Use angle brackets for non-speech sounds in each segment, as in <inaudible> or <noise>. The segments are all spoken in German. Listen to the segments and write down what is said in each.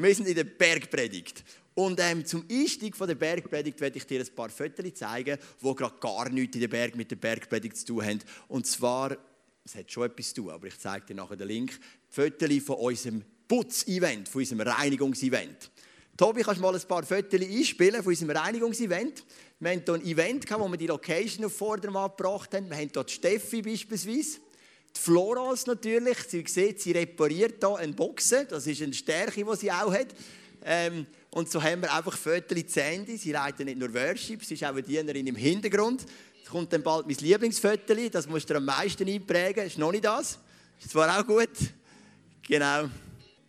Wir sind in der Bergpredigt. Und ähm, zum Einstieg von der Bergpredigt werde ich dir ein paar Fotos zeigen, die gerade gar nichts in der Berg mit der Bergpredigt zu tun haben. Und zwar, es hat schon etwas zu tun, aber ich zeige dir nachher den Link, Fotos von unserem Putz-Event, von unserem Reinigungsevent. Tobi, kannst du mal ein paar Fotos einspielen von unserem Reinigungsevent? Wir hatten hier ein Event, wo wir die Location auf Vordermann gebracht haben. Wir haben die Steffi beispielsweise. Die Florals natürlich. Sie sieht, sie repariert hier einen Boxen. Das ist eine Stärke, die sie auch hat. Ähm, und so haben wir einfach Fotos zu Ende. Sie leitet nicht nur Worship, sie ist auch eine Dienerin im Hintergrund. Es kommt dann bald mein Lieblingsfoto. Das musst du am meisten einprägen. Ist noch nicht das. Ist zwar auch gut. Genau.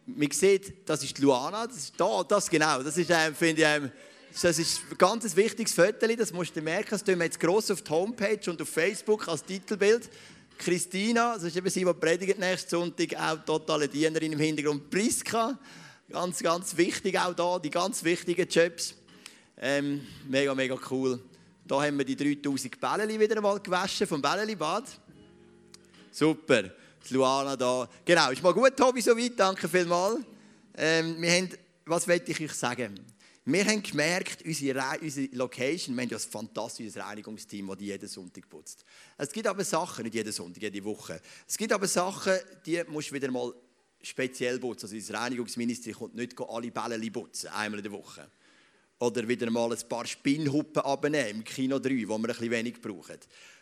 Man sieht, das ist Luana. Das ist da, das genau. Das ist, ähm, finde ich, ähm, das ist ein ganz wichtiges Foto, das musst du merken. Das tun wir jetzt gross auf die Homepage und auf Facebook als Titelbild. Christina, das ist eben sie, die predigt nächsten Sonntag, auch totale Dienerin im Hintergrund. Priska, ganz, ganz wichtig auch da, die ganz wichtigen Jobs. Ähm, mega, mega cool. Da haben wir die 3000 Bälle wieder einmal gewaschen vom Bällebad. Super. Die Luana da. Genau, ist mal gut, Tobi, soweit. Danke vielmals. Ähm, wir haben, was möchte ich euch sagen? Wir haben gemerkt, unsere, unsere Location, wir haben ja ein fantastisches Reinigungsteam, das jeden Sonntag putzt. Es gibt aber Sachen, nicht jeden Sonntag, jede Woche. Es gibt aber Sachen, die musst du wieder mal speziell putzen. Also das Reinigungsministerium kommt nicht alle Bälle putzen, einmal in der Woche. Oder wieder mal ein paar Spinnhuppen abnehmen im Kino 3, wo wir ein bisschen wenig brauchen.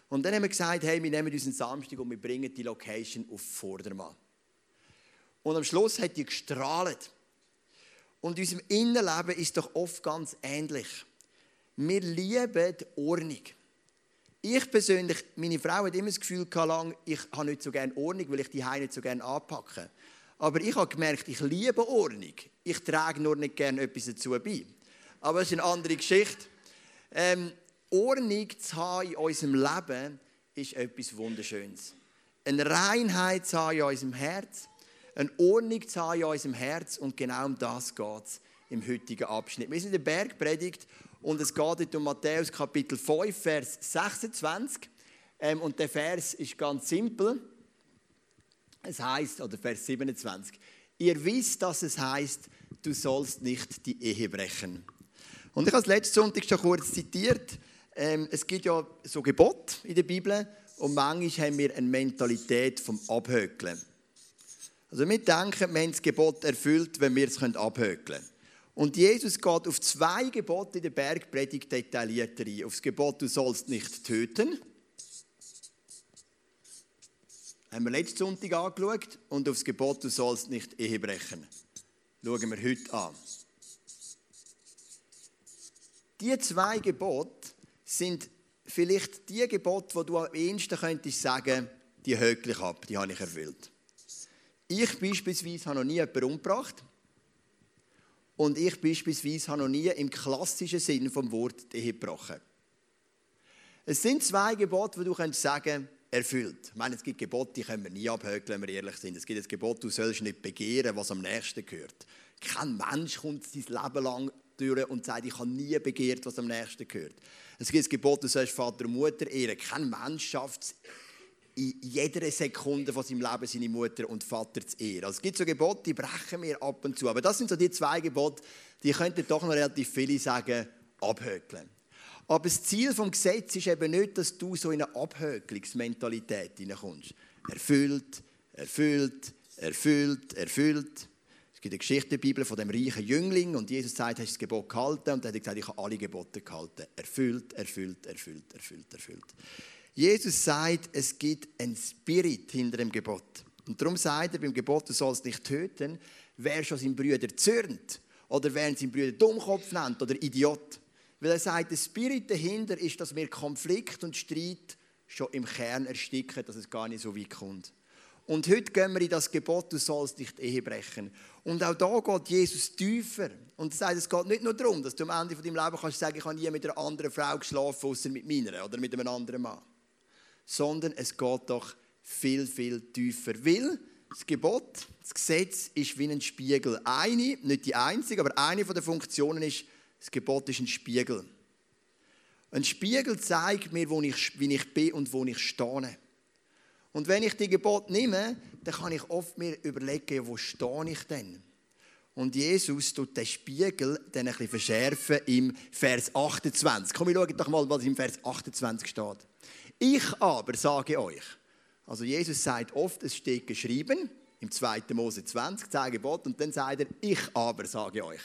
Und dann haben wir gesagt, hey, wir nehmen unseren Samstag und wir bringen die Location auf Vordermann. Und am Schluss hat die gestrahlt. Und unserem Innenleben ist doch oft ganz ähnlich. Wir lieben die Ordnung. Ich persönlich, meine Frau hat immer das Gefühl gehabt, ich habe nicht so gerne Ordnung, weil ich die Heine nicht so gerne anpacke. Aber ich habe gemerkt, ich liebe Ordnung. Ich trage nur nicht gerne etwas dazu bei. Aber das ist eine andere Geschichte. Ähm, Ordnung zu haben in unserem Leben ist etwas Wunderschönes. Eine Reinheit zu haben in unserem Herz eine Ordnung zu haben in unserem Herz und genau um das geht es im heutigen Abschnitt. Wir sind in der Bergpredigt und es geht um Matthäus Kapitel 5, Vers 26 ähm, und der Vers ist ganz simpel. Es heißt oder Vers 27, ihr wisst, dass es heißt, du sollst nicht die Ehe brechen. Und ich habe es letzten Sonntag schon kurz zitiert. Ähm, es gibt ja so Gebot in der Bibel und manchmal haben wir eine Mentalität vom Abhökeln. Also wir denken, wir haben das Gebot erfüllt, wenn wir es abhökeln können. Und Jesus geht auf zwei Gebote in der Bergpredigt detaillierter ein. Auf das Gebot, du sollst nicht töten. Haben wir letzten Sonntag angeschaut. Und auf das Gebot, du sollst nicht Ehe brechen. Schauen wir heute an. Die zwei Gebote sind vielleicht die Gebote, wo du am ehesten könntest sagen, die hökle ich ab, die habe ich erfüllt. Ich beispielsweise habe noch nie jemanden umgebracht. Und ich beispielsweise habe noch nie im klassischen Sinn vom Wort die Ehe gebrochen. Es sind zwei Gebote, die du sagen kannst, erfüllt. Ich meine, es gibt Gebote, die können wir nie abhökeln, wenn wir ehrlich sind. Es gibt ein Gebot, du sollst nicht begehren, was am nächsten gehört. Kein Mensch kommt sein Leben lang durch und sagt, ich habe nie begehrt, was am nächsten gehört. Es gibt ein Gebot, du sollst Vater und Mutter ehren. Kein Mensch schafft es in jeder Sekunde von seinem Leben seine Mutter und Vater zu ehren. Also es gibt so Gebote, die brechen wir ab und zu. Aber das sind so die zwei Gebote, die könnten doch noch relativ viele sagen, abhökeln. Aber das Ziel des Gesetzes ist eben nicht, dass du so in eine Abhökelungsmentalität hineinkommst. Erfüllt, erfüllt, erfüllt, erfüllt. Es gibt eine Geschichte in der Bibel von dem reichen Jüngling und Jesus sagt, hast du das Gebot gehalten? Und er hat gesagt, ich habe alle Gebote gehalten. Erfüllt, erfüllt, erfüllt, erfüllt, erfüllt. Jesus sagt, es gibt einen Spirit hinter dem Gebot. Und darum sagt er beim Gebot, du sollst nicht töten, wer schon seinen Brüder zürnt oder wer seinen Brüder Dummkopf nennt oder Idiot. Weil er sagt, der Spirit dahinter ist, dass wir Konflikt und Streit schon im Kern ersticken, dass es gar nicht so weit kommt. Und heute gehen wir in das Gebot, du sollst nicht Ehe brechen. Und auch da geht Jesus tiefer. Und er sagt, es geht nicht nur darum, dass du am Ende von deinem Leben kannst sagen, ich habe nie mit einer anderen Frau geschlafen, außer mit meiner oder mit einem anderen Mann sondern es geht doch viel, viel tiefer. Weil das Gebot, das Gesetz ist wie ein Spiegel. Eine, nicht die einzige, aber eine der Funktionen ist, das Gebot ist ein Spiegel. Ein Spiegel zeigt mir, wo ich, wie ich bin und wo ich stehe. Und wenn ich die Gebot nehme, dann kann ich oft mir überlegen, wo stehe ich denn? Und Jesus tut den Spiegel dann ein bisschen verschärfen im Vers 28. Komm, wir schauen doch mal, was im Vers 28 steht. Ich aber sage euch, also Jesus sagt oft, es steht geschrieben, im 2. Mose 20, 10 Gebot, und dann sagt er, ich aber sage euch.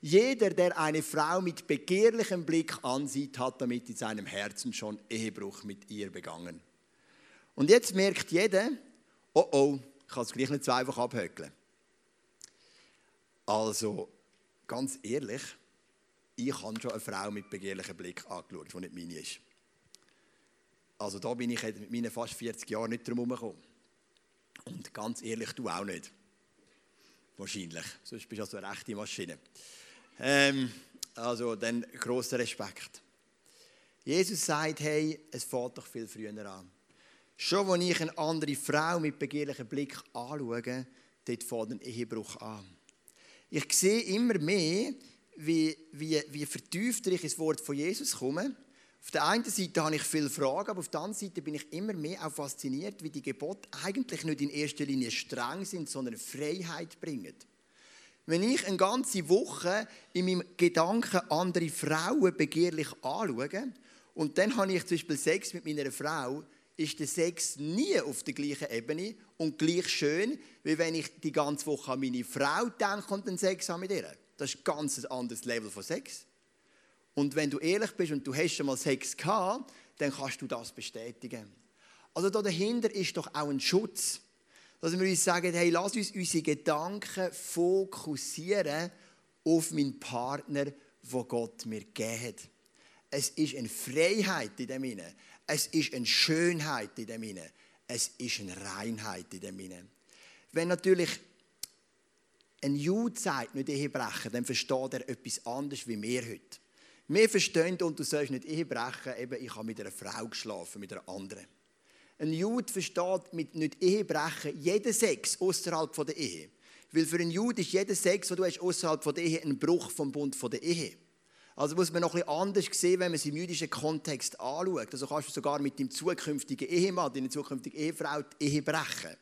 Jeder, der eine Frau mit begehrlichem Blick ansieht, hat damit in seinem Herzen schon Ehebruch mit ihr begangen. Und jetzt merkt jeder, oh oh, ich kann es gleich nicht so einfach abhökeln. Also, ganz ehrlich, ich habe schon eine Frau mit begehrlichem Blick angeschaut, die nicht meine ist. Also da bin ich mit meinen fast 40 Jahren nicht drum herumgekommen. Und ganz ehrlich, du auch nicht. Wahrscheinlich. Sonst bist du also eine rechte Maschine. Ähm, also dann großer Respekt. Jesus sagt, hey, es fährt doch viel früher an. Schon als ich eine andere Frau mit begehrlichem Blick anschaue, dort fängt ein Ehebruch an. Ich sehe immer mehr, wie, wie, wie vertiefter ich ins Wort von Jesus komme. Auf der einen Seite habe ich viele Fragen, aber auf der anderen Seite bin ich immer mehr auch fasziniert, wie die Gebote eigentlich nicht in erster Linie streng sind, sondern Freiheit bringen. Wenn ich eine ganze Woche in meinem Gedanken andere Frauen begehrlich anschaue und dann habe ich zum Beispiel Sex mit meiner Frau, ist der Sex nie auf der gleichen Ebene und gleich schön, wie wenn ich die ganze Woche an meine Frau denke und den Sex habe mit ihr. Das ist ein ganz anderes Level von Sex. Und wenn du ehrlich bist und du hast schon mal Sex gehabt, dann kannst du das bestätigen. Also da dahinter ist doch auch ein Schutz. Dass wir uns sagen, hey, lass uns unsere Gedanken fokussieren auf meinen Partner, wo Gott mir gegeben hat. Es ist eine Freiheit in dem Inne. Es ist eine Schönheit in dem Inne. Es ist eine Reinheit in dem Inne. Wenn natürlich ein Jude sagt, nicht Ehebrechen, dann versteht er etwas anderes wie wir heute. Wir verstehen, und du sollst nicht Ehebrechen, eben, ich habe mit einer Frau geschlafen, mit einer anderen. Ein Jude versteht mit nicht Ehebrechen jeden Sex außerhalb der Ehe. Weil für einen Jude ist jeder Sex, den du hast außerhalb der Ehe, ein Bruch vom Bund der Ehe. Also muss man noch ein bisschen anders sehen, wenn man es im jüdischen Kontext anschaut. Also kannst du sogar mit dem zukünftigen Ehemann, deiner zukünftigen Ehefrau die Ehe brechen.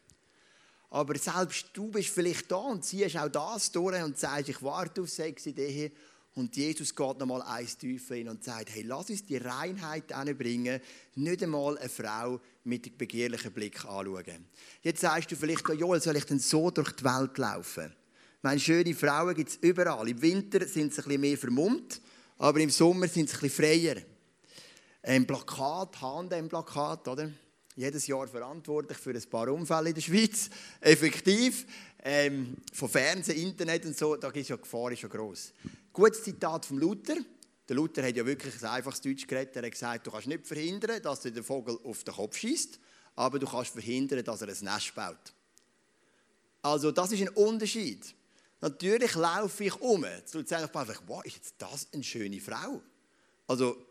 Aber selbst du bist vielleicht da und ziehst auch das durch und sagst, ich warte auf Sex in der Ehe. Und Jesus geht nochmal eins tiefer hin und sagt, hey, lass uns die Reinheit bringen, nicht einmal eine Frau mit begehrlichem Blick anschauen. Jetzt sagst du vielleicht, Joel, soll ich denn so durch die Welt laufen? Meine schöne Frauen gibt es überall. Im Winter sind sie ein bisschen mehr vermummt aber im Sommer sind sie ein bisschen freier. Ein Plakat, Hand-Plakat, oder? Jedes Jahr verantwortlich für ein paar Unfälle in der Schweiz. Effektiv. Ähm, von Fernsehen, Internet und so, da ist ja die Gefahr ist ja gross. Gutes Zitat von Luther. Der Luther hat ja wirklich ein einfaches Deutsch geredet. Er hat gesagt, du kannst nicht verhindern, dass der Vogel auf den Kopf schießt, aber du kannst verhindern, dass er ein Nest baut. Also das ist ein Unterschied. Natürlich laufe ich um. Zu sagen, wow, ist jetzt das eine schöne Frau? Also,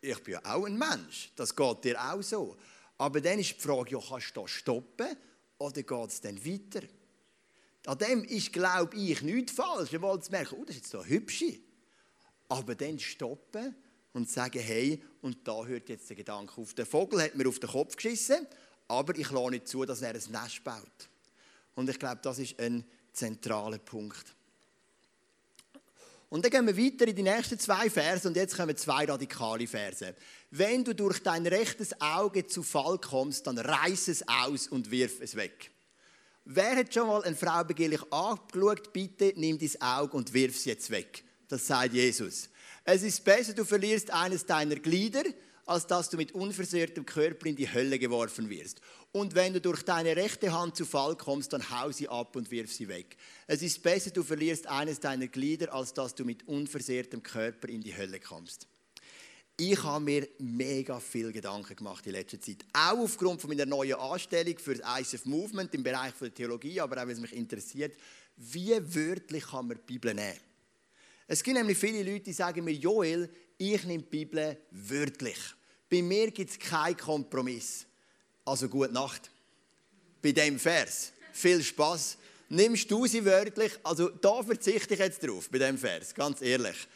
ich bin ja auch ein Mensch. Das geht dir auch so. Aber dann ist die Frage, ja, kannst du das stoppen oder geht es dann weiter? An dem ist, glaube ich, nichts falsch. Ich wollte merken, oh, das ist jetzt so hübsche. Aber dann stoppen und sagen, hey, und da hört jetzt der Gedanke auf. Der Vogel hat mir auf den Kopf geschissen, aber ich lasse nicht zu, dass er ein Nest baut. Und ich glaube, das ist ein zentraler Punkt. Und dann gehen wir weiter in die nächsten zwei Verse und jetzt kommen zwei radikale Verse. Wenn du durch dein rechtes Auge zu Fall kommst, dann reiß es aus und wirf es weg. Wer hat schon mal eine Frau begehrlich angeschaut? Bitte nimm dein Auge und wirf es jetzt weg. Das sagt Jesus. Es ist besser, du verlierst eines deiner Glieder, als dass du mit unversehrtem Körper in die Hölle geworfen wirst. Und wenn du durch deine rechte Hand zu Fall kommst, dann hau sie ab und wirf sie weg. Es ist besser, du verlierst eines deiner Glieder, als dass du mit unversehrtem Körper in die Hölle kommst. Ich habe mir mega viel Gedanken gemacht in letzter Zeit. Auch aufgrund von meiner neuen Anstellung für das ICF Movement im Bereich der Theologie, aber auch, weil es mich interessiert, wie wörtlich kann man die Bibel nehmen? Es gibt nämlich viele Leute, die sagen mir, Joel, ich nehme die Bibel wörtlich. Bei mir gibt es keinen Kompromiss. Also gute Nacht. Bei dem Vers. Viel Spaß. Nimmst du sie wörtlich? Also da verzichte ich jetzt drauf, bei dem Vers, ganz ehrlich.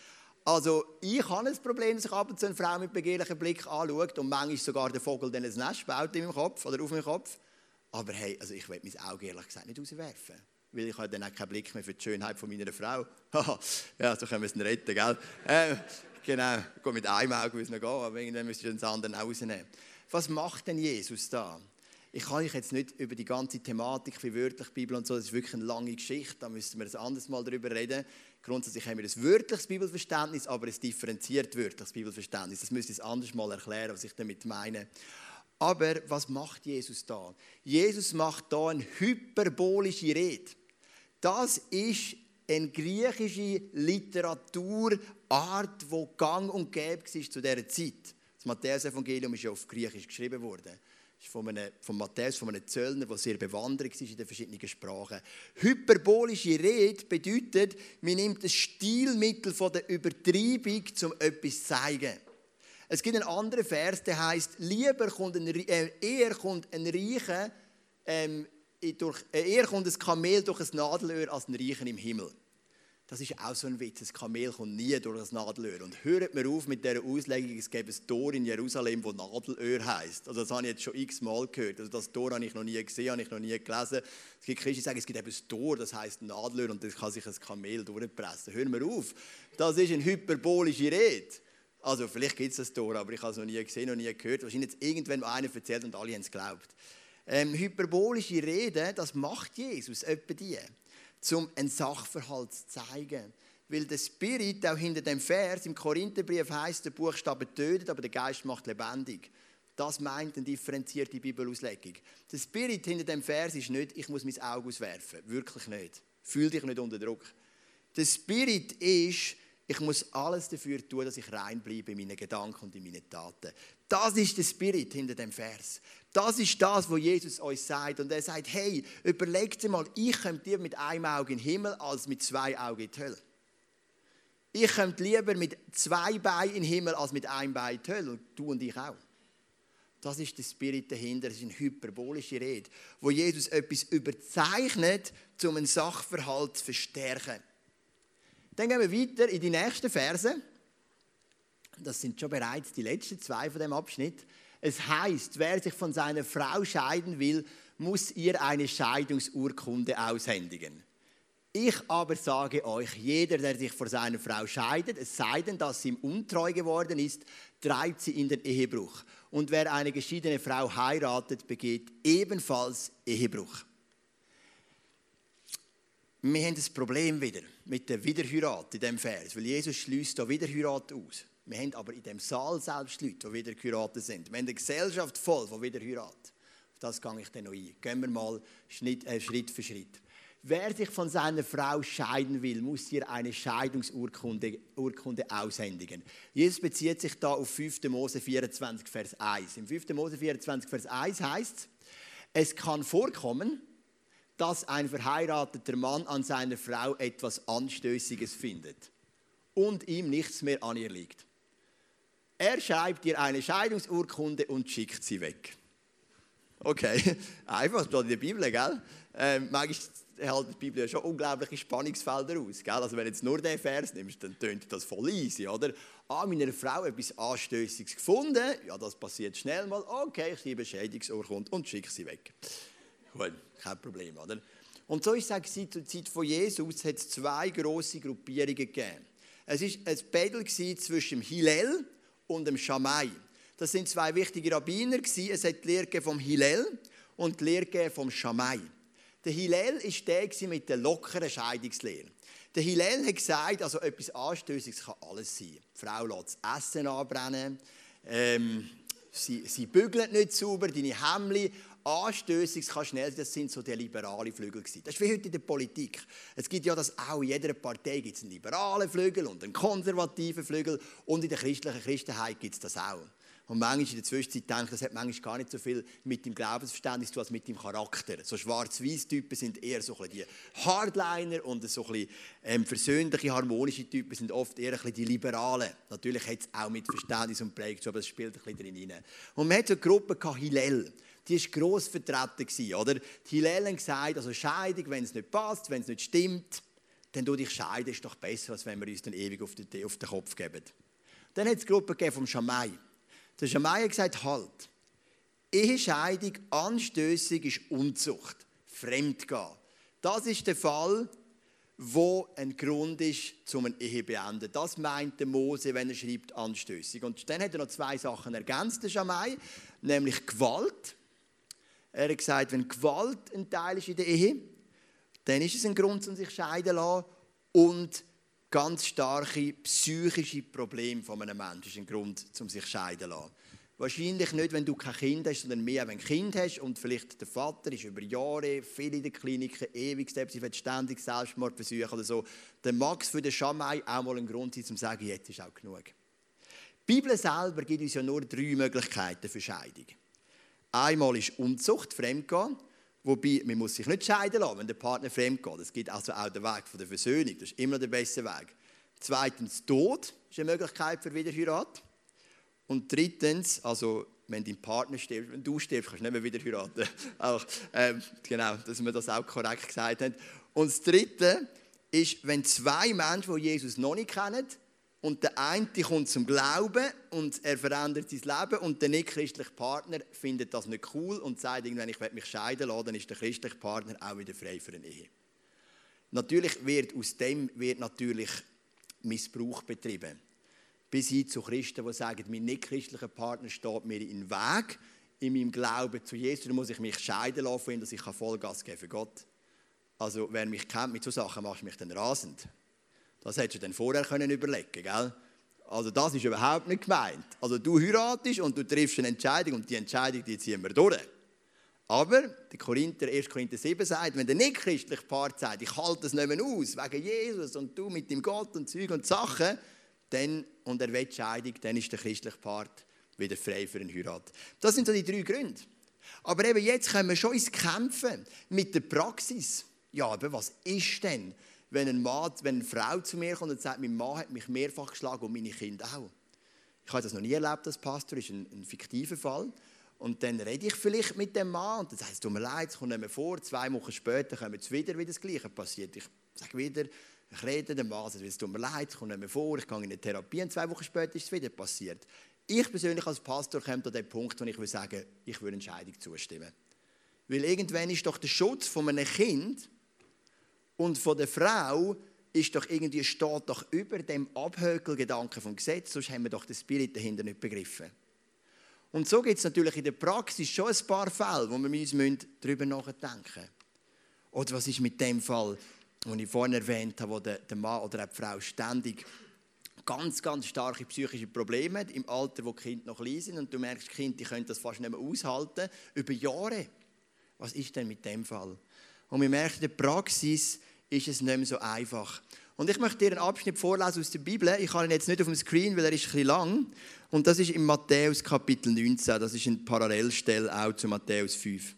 Also ich habe ein Problem, dass ich ab und zu eine Frau mit begehrlichem Blick anschaut und manchmal sogar der Vogel dann ein Nest baut in meinem Kopf oder auf meinem Kopf. Aber hey, also ich will mein Auge ehrlich gesagt nicht rauswerfen. weil ich habe dann auch keinen Blick mehr für die Schönheit von meiner Frau. <laughs> ja, so können wir es retten, gell? Ähm, genau, gehe mit einem Auge muss noch gehen, aber irgendwann müsste ich das andere rausnehmen. Was macht denn Jesus da? Ich kann euch jetzt nicht über die ganze Thematik wie wörtlich Bibel und so, das ist wirklich eine lange Geschichte, da müssten wir ein anderes Mal darüber reden. Grundsätzlich haben wir ein wörtliches Bibelverständnis, aber ein differenziert wörtliches Bibelverständnis. Das müsste ich anders mal erklären, was ich damit meine. Aber was macht Jesus da? Jesus macht da eine hyperbolische Rede. Das ist eine griechische Literaturart, die gang und gäbe war zu dieser Zeit. Das Matthäus-Evangelium ist ja auf Griechisch geschrieben worden. Das ist von, einem, von Matthäus, von einem Zöllner, der sehr bewandert war in den verschiedenen Sprachen. Hyperbolische Rede bedeutet, man nimmt das Stilmittel von der Übertreibung, um etwas zu zeigen. Es gibt einen anderen Vers, der heißt: Lieber kommt ein, äh, eher kommt ein Reicher ähm, durch, äh, eher kommt ein Kamel durch ein Nadelöhr als ein Reichen im Himmel. Das ist auch so ein Witz. Ein Kamel kommt nie durch das Nadelöhr. Und hört mir auf mit dieser Auslegung, es gäbe ein Tor in Jerusalem, das Nadelöhr heisst. Also das habe ich jetzt schon x-mal gehört. Also das Tor habe ich noch nie gesehen, habe ich noch nie gelesen. Es gibt Christen, die sagen, es gibt eben ein Tor, das heisst Nadelöhr und das kann sich ein Kamel durchpressen. Hör mir auf. Das ist eine hyperbolische Rede. Also vielleicht gibt es das Tor, aber ich habe es noch nie gesehen, noch nie gehört. Wahrscheinlich es irgendwann einer erzählt und alle haben es geglaubt. Ähm, hyperbolische Reden, das macht Jesus, etwa die, um einen Sachverhalt zu zeigen. Weil der Spirit auch hinter dem Vers im Korintherbrief heißt, der Buchstabe tötet, aber der Geist macht lebendig. Das meint eine differenzierte Bibelauslegung. Der Spirit hinter dem Vers ist nicht, ich muss mein Auge auswerfen. Wirklich nicht. Fühl dich nicht unter Druck. Der Spirit ist, ich muss alles dafür tun, dass ich rein bleibe in meinen Gedanken und in meinen Taten. Das ist der Spirit hinter dem Vers. Das ist das, was Jesus euch sagt. Und er sagt, hey, überlegt mal, ich komme dir mit einem Auge in den Himmel als mit zwei Augen in die Hölle. Ich komme lieber mit zwei Beinen in den Himmel als mit einem Bein in die Hölle. Und du und ich auch. Das ist der Spirit dahinter. Das ist eine hyperbolische Rede, wo Jesus etwas überzeichnet, um einen Sachverhalt zu verstärken. Dann gehen wir weiter in die nächsten Verse. Das sind schon bereits die letzten zwei von dem Abschnitt. Es heißt, wer sich von seiner Frau scheiden will, muss ihr eine Scheidungsurkunde aushändigen. Ich aber sage euch, jeder, der sich vor seiner Frau scheidet, es sei denn, dass sie ihm untreu geworden ist, treibt sie in den Ehebruch. Und wer eine geschiedene Frau heiratet, begeht ebenfalls Ehebruch. Wir haben das Problem wieder mit der Wiederheirat in diesem Vers, weil Jesus schließt da Wiederheirat aus. Wir haben aber in dem Saal selbst Leute, die wiederheiratet sind. Wir haben eine Gesellschaft voll von Wiederheirat. Auf das gehe ich dann noch ein. Gehen wir mal Schritt, äh, Schritt für Schritt. Wer sich von seiner Frau scheiden will, muss ihr eine Scheidungsurkunde Urkunde aushändigen. Jesus bezieht sich da auf 5. Mose 24, Vers 1. Im 5. Mose 24, Vers 1 heißt es kann vorkommen, dass ein verheirateter Mann an seiner Frau etwas Anstößiges findet und ihm nichts mehr an ihr liegt. Er schreibt ihr eine Scheidungsurkunde und schickt sie weg. Okay, <laughs> einfach steht in der Bibel, gell? Ähm, manchmal hält die Bibel ja schon unglaubliche Spannungsfelder aus. Gell? Also wenn jetzt nur den Vers nimmst, dann tönt das voll easy, oder? Ah, meiner Frau etwas Anstößiges gefunden, ja, das passiert schnell mal. Okay, ich schreibe Scheidungsurkunde und schicke sie weg. Gut, kein Problem, oder? Und so ist es auch zur Zeit von Jesus, hat es zwei grosse Gruppierungen gegeben. Es war ein Battle zwischen dem Hillel und dem Schamai. Das sind zwei wichtige Rabbiner. Es hat die Lehre vom Hillel und die Lehre vom Schamai. Der Hillel war der mit der lockeren Scheidungslehre. Der Hillel hat gesagt, also etwas Anstößiges kann alles sein. Die Frau lässt das Essen anbrennen, ähm, sie, sie bügelt nicht sauber, deine Hemli anstößig, kann schnell sein, das sind so die liberalen Flügel gewesen. Das ist wie heute in der Politik. Es gibt ja das auch, in jeder Partei gibt es einen liberalen Flügel und einen konservativen Flügel und in der christlichen Christenheit gibt es das auch. Und manchmal in der Zwischenzeit denke ich, das hat manchmal gar nicht so viel mit dem Glaubensverständnis zu tun, als mit dem Charakter. So schwarz-weiß-Typen sind eher so ein die Hardliner und so ein ähm, versöhnliche, harmonische Typen sind oft eher ein bisschen die Liberalen. Natürlich hat es auch mit Verständnis und Prägung aber es spielt ein bisschen drin rein. Und man hat so eine Gruppe Hillel die war gross vertreten. Oder? Die Hillel haben gesagt, also Scheidung, wenn es nicht passt, wenn es nicht stimmt, dann du dich scheiden, ist doch besser, als wenn wir uns dann ewig auf den, auf den Kopf geben. Dann hat es Gruppe vom Schamai. Der Schamai hat gesagt, halt, Ehescheidung anstößig ist Unzucht, Fremdgehen. Das ist der Fall, wo ein Grund ist, zum eine Ehe zu beenden. Das meint der Mose, wenn er schreibt, anstößig. Und dann hat er noch zwei Sachen ergänzt, der Schamai, nämlich Gewalt. Er hat gesagt, wenn Gewalt ein Teil ist in der Ehe, dann ist es ein Grund, um sich scheiden zu lassen. Und ganz starke psychische Probleme von einem Menschen ist ein Grund, um sich scheiden zu lassen. Wahrscheinlich nicht, wenn du kein Kind hast, sondern mehr, wenn du ein Kind hast und vielleicht der Vater ist über Jahre viel in der Klinik, ewig depressiv, ständig Selbstmordversuche oder so. Dann mag es für den Schamai auch mal ein Grund sein, um zu sagen, jetzt ist auch genug. Die Bibel selber gibt uns ja nur drei Möglichkeiten für Scheidung. Einmal ist Unzucht, Fremdgehen. Wobei, man muss sich nicht scheiden lassen, wenn der Partner fremd geht. Es gibt also auch den Weg der Versöhnung. Das ist immer der beste Weg. Zweitens, Tod ist eine Möglichkeit für Wiederheirat. Und drittens, also wenn dein Partner stirbt, wenn du stirbst, kannst du nicht mehr wieder heiraten. <laughs> auch, ähm, genau, dass wir das auch korrekt gesagt haben. Und das Dritte ist, wenn zwei Menschen, die Jesus noch nicht kennen, und der eine kommt zum Glauben und er verändert sein Leben und der nicht-christliche Partner findet das nicht cool und sagt irgendwann, ich werde mich scheiden lassen, dann ist der christliche Partner auch wieder frei für eine Ehe. Natürlich wird aus dem wird natürlich Missbrauch betrieben. Bis hin zu Christen, die sagen, mein nicht-christlicher Partner steht mir in den Weg in meinem Glauben zu Jesus, dann muss ich mich scheiden lassen dass ich Vollgas geben für Gott. Also wer mich kennt mit solchen Sachen, macht mich dann rasend. Das hättest du dann vorher können überlegen gell? Also das ist überhaupt nicht gemeint. Also du heiratest und du triffst eine Entscheidung und die Entscheidung, die ziehen wir durch. Aber der Korinther, 1. Korinther 7 sagt, wenn der nicht-christliche Part sagt, ich halte es nicht mehr aus, wegen Jesus und du mit dem Gott und Zeug und Sachen, dann, und er will Scheidung, dann ist der christliche Part wieder frei für eine Heirat. Das sind so die drei Gründe. Aber eben jetzt können wir schon ins Kämpfen mit der Praxis. Ja, aber was ist denn, wenn, ein Mann, wenn eine Frau zu mir kommt und sagt, mein Mann hat mich mehrfach geschlagen und meine Kinder auch. Ich habe das noch nie erlebt als Pastor, das ist ein, ein fiktiver Fall. Und dann rede ich vielleicht mit dem Mann und dann sagt es tut mir leid, es kommt nicht mehr vor. Zwei Wochen später kommt es wieder, wie das Gleiche passiert. Ich sage wieder, ich rede dem Mann, es tut mir leid, es kommt nicht mehr vor, ich gehe in eine Therapie und zwei Wochen später ist es wieder passiert. Ich persönlich als Pastor komme an den Punkt, wo ich will sagen, ich würde Entscheidung zustimmen. Weil irgendwann ist doch der Schutz von einem Kind und von der Frau ist doch irgendwie, steht doch über dem Abhökelgedanken vom Gesetz, sonst haben wir doch den Spirit dahinter nicht begriffen. Und so gibt es natürlich in der Praxis schon ein paar Fälle, wo wir uns darüber nachdenken müssen. Oder was ist mit dem Fall, den ich vorhin erwähnt habe, wo der, der Mann oder die Frau ständig ganz, ganz starke psychische Probleme hat, im Alter, wo die Kinder noch klein sind und du merkst, die Kinder können das fast nicht mehr aushalten, über Jahre. Was ist denn mit dem Fall? Und wir merken, in der Praxis ist es nicht mehr so einfach. Und ich möchte dir einen Abschnitt vorlesen aus der Bibel. Ich habe ihn jetzt nicht auf dem Screen, weil er ist ein bisschen lang. Und das ist in Matthäus Kapitel 19. Das ist eine Parallelstelle auch zu Matthäus 5.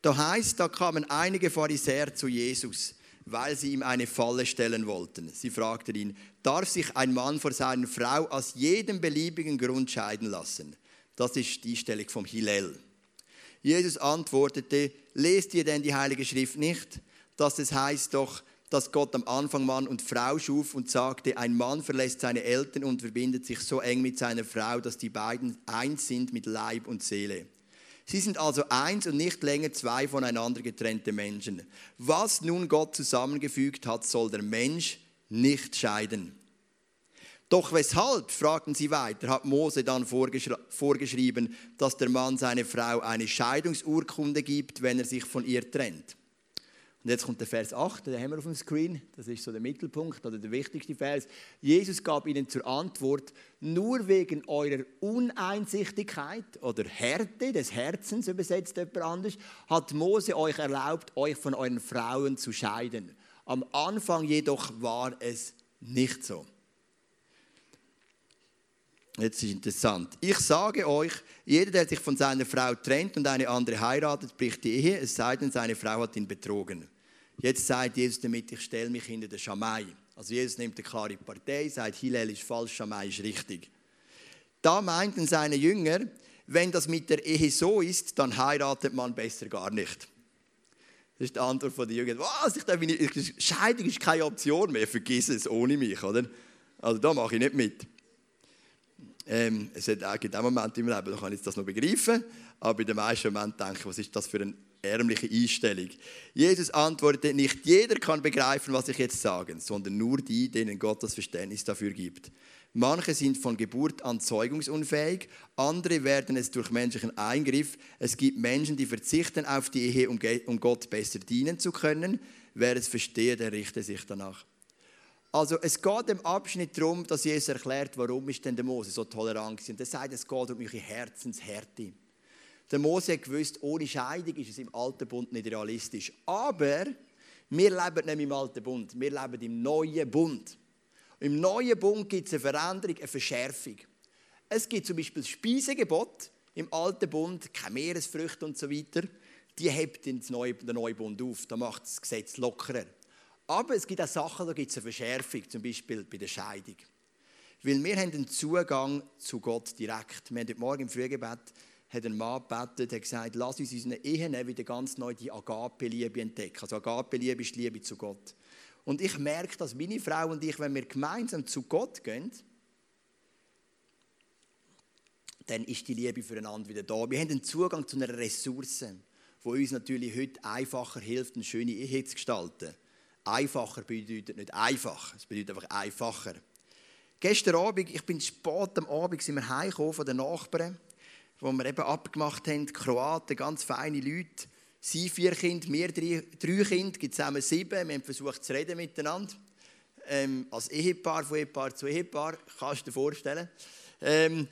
Da heißt, da kamen einige Pharisäer zu Jesus, weil sie ihm eine Falle stellen wollten. Sie fragten ihn, darf sich ein Mann vor seiner Frau aus jedem beliebigen Grund scheiden lassen? Das ist die Stellung vom Hillel. Jesus antwortete, lest ihr denn die Heilige Schrift nicht? Dass es heißt doch, dass Gott am Anfang Mann und Frau schuf und sagte, ein Mann verlässt seine Eltern und verbindet sich so eng mit seiner Frau, dass die beiden eins sind mit Leib und Seele. Sie sind also eins und nicht länger zwei voneinander getrennte Menschen. Was nun Gott zusammengefügt hat, soll der Mensch nicht scheiden. Doch weshalb, fragten sie weiter, hat Mose dann vorgeschrieben, dass der Mann seiner Frau eine Scheidungsurkunde gibt, wenn er sich von ihr trennt? Und jetzt kommt der Vers 8, den haben wir auf dem Screen. Das ist so der Mittelpunkt oder der wichtigste Vers. Jesus gab ihnen zur Antwort, nur wegen eurer Uneinsichtigkeit oder Härte des Herzens, übersetzt jemand anders, hat Mose euch erlaubt, euch von euren Frauen zu scheiden. Am Anfang jedoch war es nicht so. Jetzt ist interessant. Ich sage euch, jeder, der sich von seiner Frau trennt und eine andere heiratet, bricht die Ehe, es sei denn, seine Frau hat ihn betrogen. Jetzt sagt Jesus damit, ich stelle mich hinter den Schamai. Also Jesus nimmt eine klare Partei, sagt, Hillel ist falsch, Schamai ist richtig. Da meinten seine Jünger, wenn das mit der Ehe so ist, dann heiratet man besser gar nicht. Das ist die Antwort von den Jüngern. Was? Ich darf nicht, Scheidung ist keine Option mehr, vergiss es ohne mich. Oder? Also da mache ich nicht mit. Ähm, es gibt auch Momente im Leben, da kann ich das noch begreifen, aber in den meisten Momenten denke ich, was ist das für ein ärmliche Einstellung. Jesus antwortete, nicht jeder kann begreifen, was ich jetzt sage, sondern nur die, denen Gott das Verständnis dafür gibt. Manche sind von Geburt an zeugungsunfähig, andere werden es durch menschlichen Eingriff. Es gibt Menschen, die verzichten auf die Ehe, um Gott besser dienen zu können. Wer es versteht, der richte sich danach. Also es geht im Abschnitt darum, dass Jesus erklärt, warum ist denn der Mose so tolerant ist. Und er sagt, es geht um eure Herzenshärte. Der Mose hat gewusst, ohne Scheidung ist es im Alten Bund nicht realistisch. Aber wir leben nicht im Alten Bund, wir leben im Neuen Bund. Im neuen Bund gibt es eine Veränderung, eine Verschärfung. Es gibt zum Beispiel das Speisegebot im alten Bund, keine Meeresfrüchte und so weiter. Die hebt den neuen Bund auf. Da macht das Gesetz lockerer. Aber es gibt auch Sachen, da gibt es eine Verschärfung, zum Beispiel bei der Scheidung. Weil wir haben den Zugang zu Gott direkt. Wir haben heute Morgen im Frühgebet hat ein Mann gebetet, hat gesagt, lass uns unseren Ehen wieder ganz neu die Agape-Liebe entdecken. Also Agape-Liebe ist Liebe zu Gott. Und ich merke, dass meine Frau und ich, wenn wir gemeinsam zu Gott gehen, dann ist die Liebe füreinander wieder da. Wir haben einen Zugang zu einer Ressource, die uns natürlich heute einfacher hilft, eine schöne Ehe zu gestalten. Einfacher bedeutet nicht einfach, es bedeutet einfach einfacher. Gestern Abend, ich bin spät am Abend, sind wir heimgekommen von den Nachbarn, wo wir eben abgemacht haben, Kroaten, ganz feine Leute. Sie vier Kinder, wir drei, drei Kinder, gibt zusammen sieben. Wir haben versucht zu reden miteinander. Ähm, als Ehepaar, von Ehepaar zu Ehepaar, kannst du dir vorstellen. Ähm,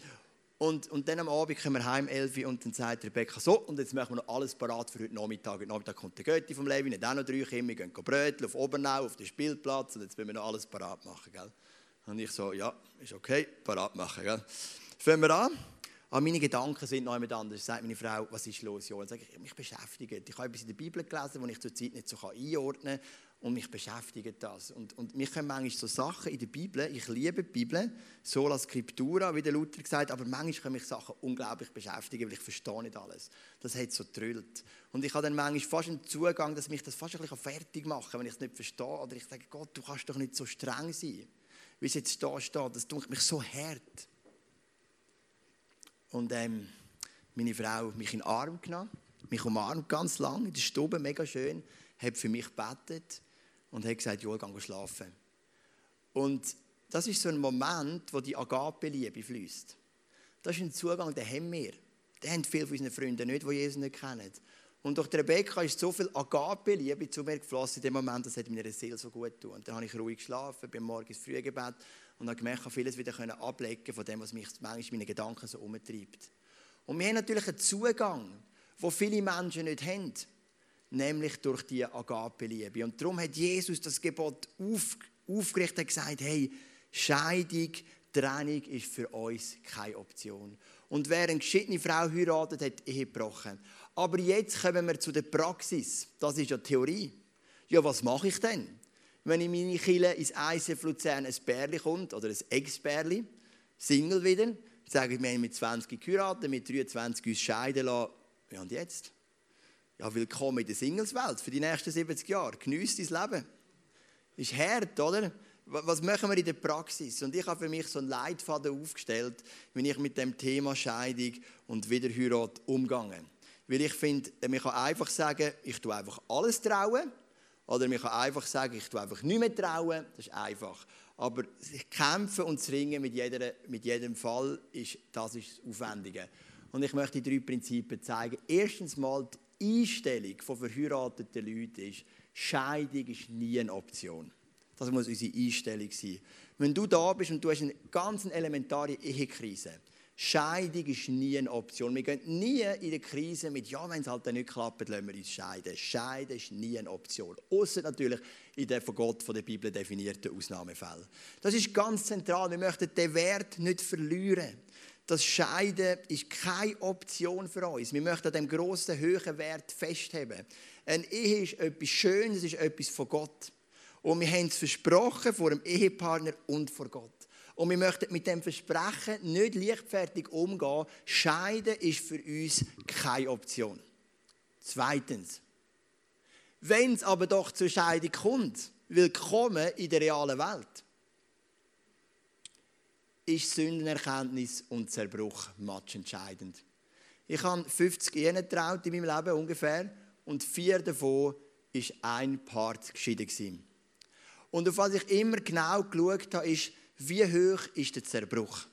und, und dann am Abend kommen wir heim, Elfi, und dann sagt Rebecca, so, und jetzt machen wir noch alles parat für heute Nachmittag. Heute Nachmittag kommt der Götti vom Levi, nicht auch noch drei Kinder, wir gehen bröteln auf Obernau, auf den Spielplatz, und jetzt müssen wir noch alles parat machen. Gell? Und ich so, ja, ist okay, parat machen. Gell? Fangen wir an. Aber meine Gedanken sind noch jemand anders. Sagt meine Frau, was ist los, Joel? Sage ich, mich beschäftigt. Ich habe etwas in der Bibel gelesen, das ich zurzeit nicht so einordnen kann. Und mich beschäftigt das. Und, und mich können manchmal so Sachen in der Bibel, ich liebe die Bibel, sola scriptura, wie der Luther gesagt aber manchmal können mich Sachen unglaublich beschäftigen, weil ich verstehe nicht alles. Das hat so trüllt. Und ich habe dann manchmal fast einen Zugang, dass mich das fast ein bisschen fertig machen wenn ich es nicht verstehe. Oder ich sage, Gott, du kannst doch nicht so streng sein, wie es jetzt da steht. Das tut mich so hart. Und ähm, meine Frau hat mich in den Arm genommen, mich umarmt ganz lang in der Stube, mega schön, hat für mich gebetet und hat gesagt, Joel, geh schlafen. Und das ist so ein Moment, wo die Agape-Liebe fließt. Das ist ein Zugang, den haben wir. Den haben viele von unseren Freunden nicht, die Jesus nicht kennen. Und durch Rebecca ist so viel Agape-Liebe zu mir geflossen in dem Moment, das hat meiner Seele so gut getan. Und dann habe ich ruhig geschlafen, bin morgens früh gebet und habe gemerkt, ich habe vieles wieder ablecken von dem, was mich manchmal meine Gedanken so umtreibt. Und wir haben natürlich einen Zugang, den viele Menschen nicht haben, nämlich durch die Agape-Liebe. Und darum hat Jesus das Gebot auf, aufgerichtet und gesagt, hey, Scheidung, Trennung ist für uns keine Option. Und wer eine geschiedene Frau heiratet, hat Ehe gebrochen. Aber jetzt kommen wir zu der Praxis. Das ist ja Theorie. Ja, was mache ich denn? Wenn in meine Kille ins ICF Luzern ein Bärli kommt, oder ein Ex-Bärli, Single wieder, sagen wir haben mit 20 geheiratet, mit 23 uns scheiden lassen. Ja, und jetzt? Ja, willkommen in der Singleswelt für die nächsten 70 Jahre. Genießt dein Leben. Ist hart, oder? Was machen wir in der Praxis? Und ich habe für mich so einen Leitfaden aufgestellt, wenn ich mit dem Thema Scheidung und Wiederheirat umgehe. Weil ich finde, man kann einfach sagen, ich tue einfach alles trauen. Oder man kann einfach sagen, ich tue einfach nicht mehr trauen. Das ist einfach. Aber kämpfen und ringen mit, jeder, mit jedem Fall, ist, das ist das Aufwendige. Und ich möchte die drei Prinzipien zeigen. Erstens mal, die Einstellung von verheirateten Leuten ist, Scheidung ist nie eine Option. Das muss unsere Einstellung sein. Wenn du da bist und du hast eine ganz elementare Ehekrise, Scheidung ist nie eine Option. Wir gehen nie in der Krise mit, ja, wenn es halt nicht klappt, lassen wir uns scheiden. Scheiden ist nie eine Option. Außer natürlich in den von Gott, von der Bibel definierten Ausnahmefällen. Das ist ganz zentral. Wir möchten den Wert nicht verlieren. Das Scheiden ist keine Option für uns. Wir möchten an dem grossen, hohen Wert festheben. Eine Ehe ist etwas Schönes, es ist etwas von Gott. Und wir haben es versprochen vor dem Ehepartner und vor Gott. Und wir möchten mit dem Versprechen nicht leichtfertig umgehen. Scheiden ist für uns keine Option. Zweitens, wenn es aber doch zur Scheidung kommt, willkommen in der realen Welt, ist Sündenerkenntnis und Zerbruch matchentscheidend. Ich habe 50 Ehen getraut in meinem Leben ungefähr und vier davon ist ein Part geschieden Und auf was ich immer genau geschaut habe, ist, wie hoch ist der Zerbruch?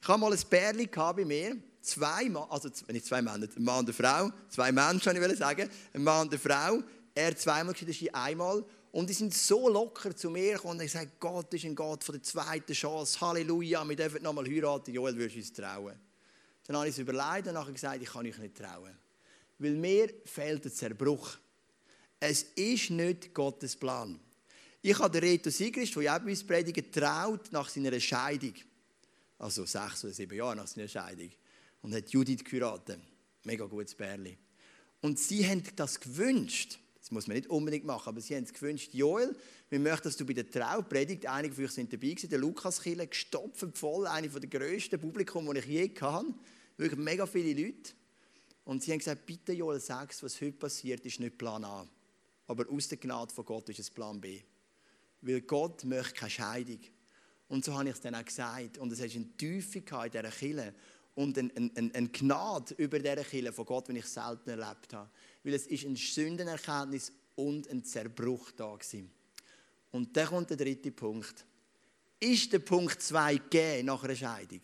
Ich habe mal ein Pärchen bei mir, zwei also nicht zwei Männer, ein Mann und eine Frau, zwei Menschen, ich sagen, ein Mann und eine Frau, er zweimal geschieden, einmal. Und die sind so locker zu mir gekommen und haben gesagt, Gott ist ein Gott von der zweiten Chance, Halleluja, wir dürfen nochmal heiraten, Joel, würdest du uns trauen? Dann habe ich es überlegt und gesagt, ich kann euch nicht trauen. Weil mir fehlt der Zerbruch. Es ist nicht Gottes Plan. Ich habe den Reto Sigrist, der ja bei uns predigen, getraut nach seiner Scheidung. Also sechs oder sieben Jahre nach seiner Scheidung. Und hat Judith geheiratet. Mega gutes Bärli. Und sie haben das gewünscht. Das muss man nicht unbedingt machen, aber sie haben es gewünscht. Joel, wir möchten, dass du bei der Traupredigt, einige von euch sind dabei gewesen, der Lukas Kille, gestopft voll, eine der grössten Publikum, die ich je hatte. Wirklich mega viele Leute. Und sie haben gesagt, bitte Joel, sag's, was heute passiert, ist nicht Plan A. Aber aus der Gnade von Gott ist es Plan B. Weil Gott möchte keine Scheidung. Und so habe ich es dann auch gesagt. Und es ist eine Tiefe in dieser Kille und eine, eine, eine Gnade über dieser Kille von Gott, die ich selten erlebt habe. Weil es ist eine Sündenerkenntnis und ein Zerbruch da war. Und dann kommt der dritte Punkt. Ist der Punkt 2 gegeben nach einer Scheidung?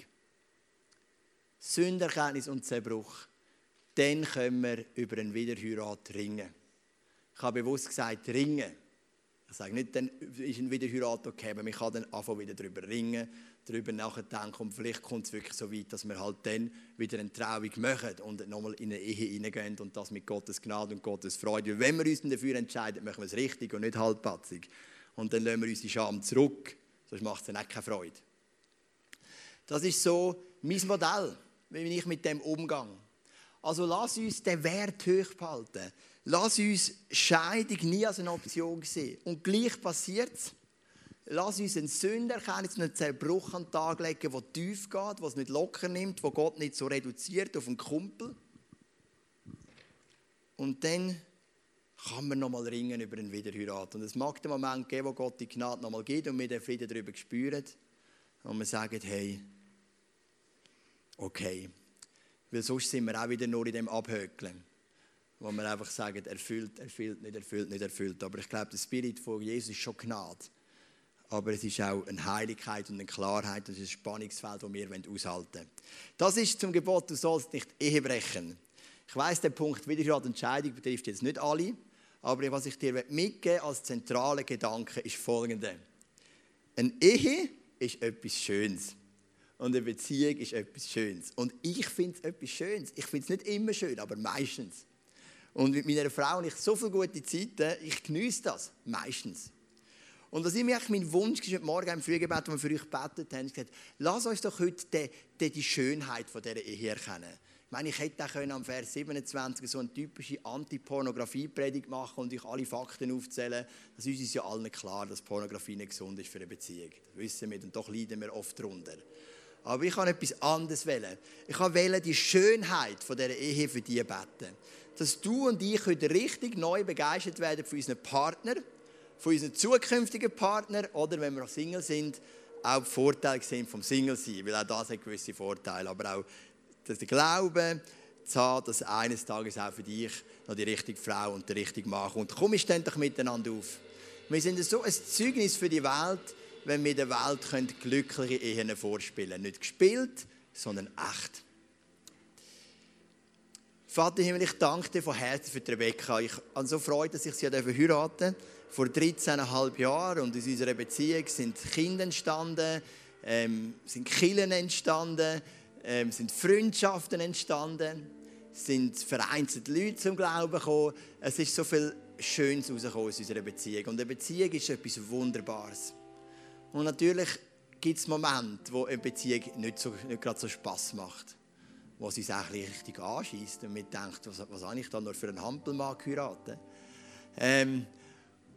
Sünderkenntnis und Zerbruch. Dann können wir über einen Wiederheirat ringen. Ich habe bewusst gesagt, ringen. Ich sage nicht, dann ist ein Wiederheirat okay, aber man kann dann einfach wieder darüber ringen, darüber nachdenken und vielleicht kommt es wirklich so weit, dass wir halt dann wieder eine Trauung machen und nochmal in eine Ehe hineingehen und das mit Gottes Gnade und Gottes Freude. Weil wenn wir uns dafür entscheiden, machen wir es richtig und nicht halbpatzig. Und dann lassen wir unsere Scham zurück, sonst macht es dann auch keine Freude. Das ist so mein Modell, wie ich mit dem umgehe. Also lass uns den Wert hoch behalten. Lass uns Scheidung nie als eine Option sehen. Und gleich passiert es. Lass uns einen Sünderkenntnis und einen Zerbruch an den Tag legen, der tief geht, der es nicht locker nimmt, wo Gott nicht so reduziert auf einen Kumpel. Und dann kann man nochmal ringen über einen Wiederheirat. Und es mag den Moment geben, wo Gott die Gnade nochmal gibt und wir den Frieden darüber spüren. Und wir sagen, hey, okay, weil sonst sind wir auch wieder nur in dem Abhökeln. Wo wir einfach sagen, erfüllt, erfüllt, nicht erfüllt, nicht erfüllt. Aber ich glaube, der Spirit von Jesus ist schon Gnade. Aber es ist auch eine Heiligkeit und eine Klarheit. Das ist ein Spannungsfeld, das wir aushalten wollen. Das ist zum Gebot, du sollst nicht Ehe brechen. Ich weiss, der Punkt Widerratentscheidung betrifft jetzt nicht alle. Aber was ich dir mitgeben als zentrale Gedanke ist folgende. Eine Ehe ist etwas Schönes. Und eine Beziehung ist etwas Schönes. Und ich finde es etwas Schönes. Ich finde es nicht immer schön, aber meistens. Und mit meiner Frau habe ich so viele gute Zeiten, ich genieße das, meistens. Und was mir mein Wunsch ist, heute Morgen im Frühgebet, als wir für euch gebetet haben, gesagt, lass uns doch heute die, die, die Schönheit von dieser Ehe erkennen. Ich meine, ich hätte auch am Vers 27 so eine typische Anti-Pornografie-Predigt machen und euch alle Fakten aufzählen. Das ist uns ja allen klar, dass Pornografie nicht gesund ist für eine Beziehung. Das wissen wir und doch leiden wir oft darunter. Aber ich kann etwas anderes wählen. Ich kann wählen die Schönheit von dieser Ehe für die beten. Dass du und ich heute richtig neu begeistert werden von unseren Partnern, von unseren zukünftigen Partnern oder wenn wir Single sind, auch Vorteile sehen vom Single sein, weil auch das hat gewisse Vorteile. Aber auch dass der Glaube zu haben, dass eines Tages auch für dich noch die richtige Frau und der richtige Mann kommt. Komm, stehen doch miteinander auf. Wir sind so ein Zeugnis für die Welt, wenn wir der Welt glückliche Ehen vorspielen können. Nicht gespielt, sondern echt. Vater Himmel, ich danke dir von Herzen für Rebecca. Ich habe so Freude, dass ich sie heiraten durfte. Vor 13,5 Jahren und aus unserer Beziehung sind Kinder entstanden, ähm, sind Killen entstanden, ähm, sind Freundschaften entstanden, sind vereinzelt Leute zum Glauben gekommen. Es ist so viel Schönes herausgekommen aus unserer Beziehung. Und eine Beziehung ist etwas Wunderbares. Und natürlich gibt es Momente, wo eine Beziehung nicht, so, nicht gerade so Spass macht. Wo sie sich eigentlich richtig anschießt und man denkt, was, was habe ich da nur für einen Hampelmann geheiratet? Ähm,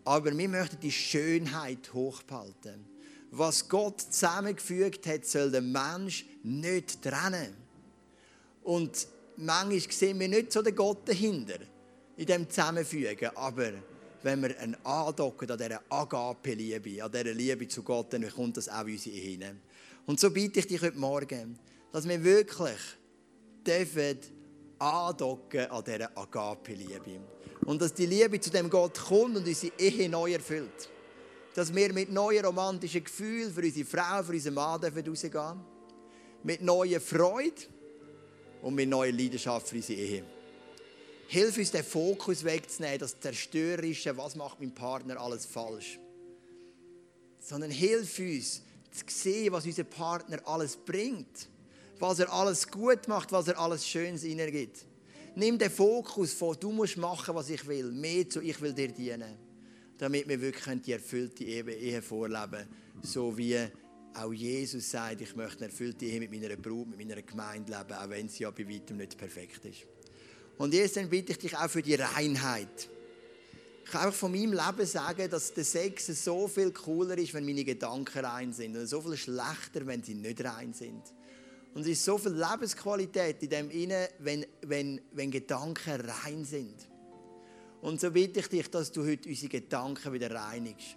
aber wir möchten die Schönheit hochhalten. Was Gott zusammengefügt hat, soll der Mensch nicht trennen. Und manchmal sehen wir nicht so den Gott dahinter, in dem Zusammenfügen. Aber wenn wir ein andocken an dieser Agape-Liebe, an dieser Liebe zu Gott, dann kommt das auch in unsere Ehe Und so bitte ich dich heute Morgen, dass wir wirklich dürfen andocken an dieser Agape-Liebe. Und dass die Liebe zu dem Gott kommt und unsere Ehe neu erfüllt. Dass wir mit neuen romantischen Gefühlen für unsere Frau, für unseren Mann dürfen. Mit neuer Freude und mit neuer Leidenschaft für unsere Ehe. Hilf uns, den Fokus wegzunehmen, das Zerstörerische, was macht mein Partner alles falsch. Sondern hilf uns, zu sehen, was unser Partner alles bringt. Was er alles gut macht, was er alles Schönes hineingibt. Nimm den Fokus von, du musst machen, was ich will, mehr zu, ich will dir dienen. Damit wir wirklich die erfüllte Ehe vorleben. So wie auch Jesus sagt, ich möchte eine erfüllte Ehe mit meiner Brut, mit meiner Gemeinde leben, auch wenn sie ja bei weitem nicht perfekt ist. Und jetzt dann bitte ich dich auch für die Reinheit. Ich kann einfach von meinem Leben sagen, dass der Sex so viel cooler ist, wenn meine Gedanken rein sind. Und so viel schlechter, wenn sie nicht rein sind. Und es ist so viel Lebensqualität in dem inne, wenn, wenn, wenn Gedanken rein sind. Und so bitte ich dich, dass du heute unsere Gedanken wieder reinigst.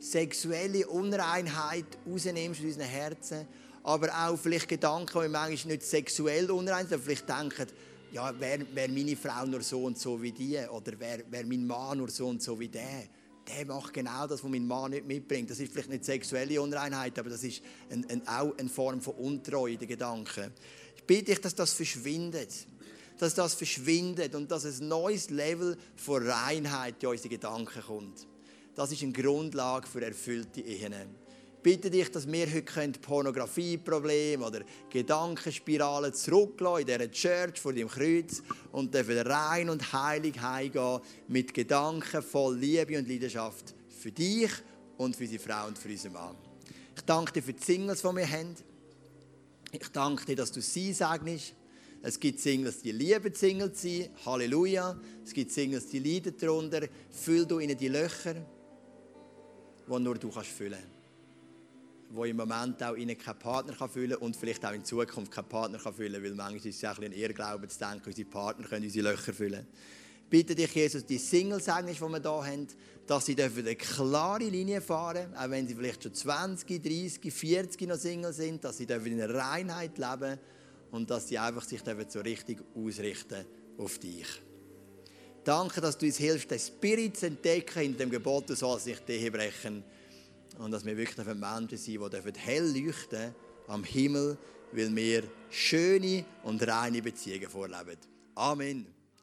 Sexuelle Unreinheit rausnimmst aus unseren Herzen, aber auch vielleicht Gedanken, die manchmal nicht sexuell unrein sind, vielleicht denken, ja, wäre wär meine Frau nur so und so wie die oder wäre wär mein Mann nur so und so wie der. Der macht genau das, was mein Mann nicht mitbringt. Das ist vielleicht nicht sexuelle Unreinheit, aber das ist ein, ein, auch eine Form von Untreue in den Gedanken. Ich bitte dich, dass das verschwindet. Dass das verschwindet und dass ein neues Level von Reinheit in unsere Gedanken kommt. Das ist eine Grundlage für erfüllte Ehen bitte dich, dass wir heute Pornografieprobleme oder Gedankenspiralen zurücklassen in dieser Church vor dem Kreuz und dürfen rein und heilig heimgehen mit Gedanken voll Liebe und Leidenschaft für dich und für unsere Frau und für unseren Mann. Ich danke dir für die Singles, die wir haben. Ich danke dir, dass du sie segnest. Es gibt Singles, die lieben Single zu sein. Halleluja. Es gibt Singles, die leiden darunter. Füll du ihnen die Löcher, die nur du kannst füllen kannst wo im Moment auch ihnen keinen Partner kann füllen und vielleicht auch in Zukunft keinen Partner kann füllen weil manchmal ist es auch ein Irrglaube zu denken, unsere Partner können unsere Löcher füllen. Bitte dich, Jesus, die Singles, die wir hier haben, dass sie eine klare Linie fahren auch wenn sie vielleicht schon 20, 30, 40 noch Single sind, dass sie in einer Reinheit leben und dass sie einfach sich so richtig ausrichten auf dich. Danke, dass du uns hilfst, den Spirit zu entdecken in dem Gebot, du sollst nicht die brechen und dass wir wirklich Menschen sind, die hell leuchten am Himmel, weil wir schöne und reine Beziehungen vorleben. Amen.